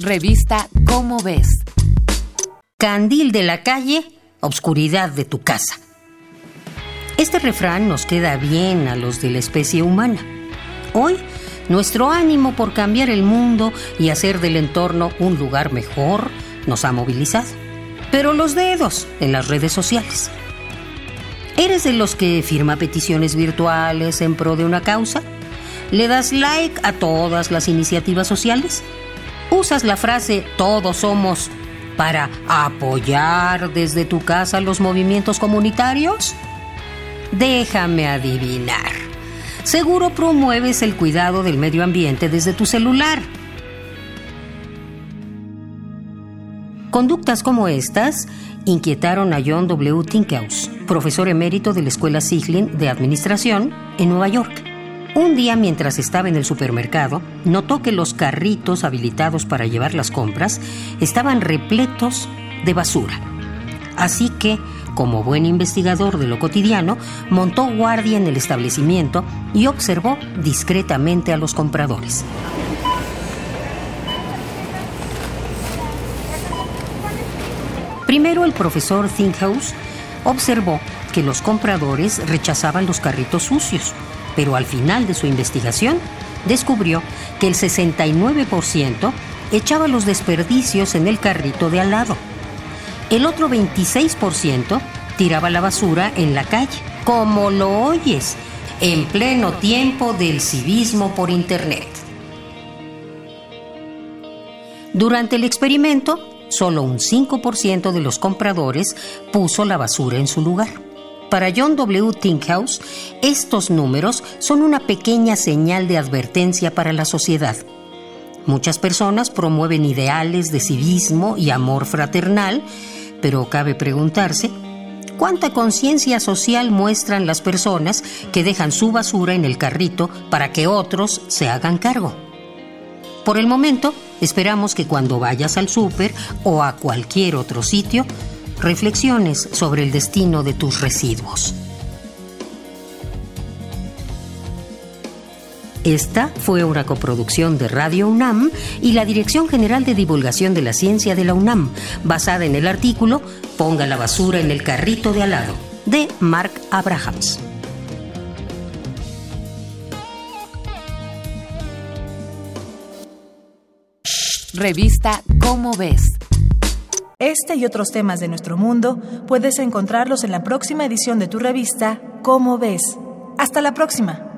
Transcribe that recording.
Revista Cómo ves. Candil de la calle, obscuridad de tu casa. Este refrán nos queda bien a los de la especie humana. Hoy, nuestro ánimo por cambiar el mundo y hacer del entorno un lugar mejor nos ha movilizado. Pero los dedos en las redes sociales. ¿Eres de los que firma peticiones virtuales en pro de una causa? ¿Le das like a todas las iniciativas sociales? ¿Usas la frase todos somos para apoyar desde tu casa los movimientos comunitarios? Déjame adivinar. Seguro promueves el cuidado del medio ambiente desde tu celular. Conductas como estas inquietaron a John W. Tinkhaus, profesor emérito de la Escuela Siglin de Administración en Nueva York. Un día mientras estaba en el supermercado, notó que los carritos habilitados para llevar las compras estaban repletos de basura. Así que, como buen investigador de lo cotidiano, montó guardia en el establecimiento y observó discretamente a los compradores. Primero el profesor Thinkhouse observó que los compradores rechazaban los carritos sucios, pero al final de su investigación descubrió que el 69% echaba los desperdicios en el carrito de al lado. El otro 26% tiraba la basura en la calle, como lo oyes, en pleno tiempo del civismo por Internet. Durante el experimento, solo un 5% de los compradores puso la basura en su lugar. Para John W. Tinkhouse, estos números son una pequeña señal de advertencia para la sociedad. Muchas personas promueven ideales de civismo y amor fraternal, pero cabe preguntarse, ¿cuánta conciencia social muestran las personas que dejan su basura en el carrito para que otros se hagan cargo? Por el momento, esperamos que cuando vayas al súper o a cualquier otro sitio, reflexiones sobre el destino de tus residuos. Esta fue una coproducción de Radio UNAM y la Dirección General de Divulgación de la Ciencia de la UNAM, basada en el artículo Ponga la basura en el carrito de al lado, de Mark Abrahams. Revista Cómo ves. Este y otros temas de nuestro mundo puedes encontrarlos en la próxima edición de tu revista Cómo ves. Hasta la próxima.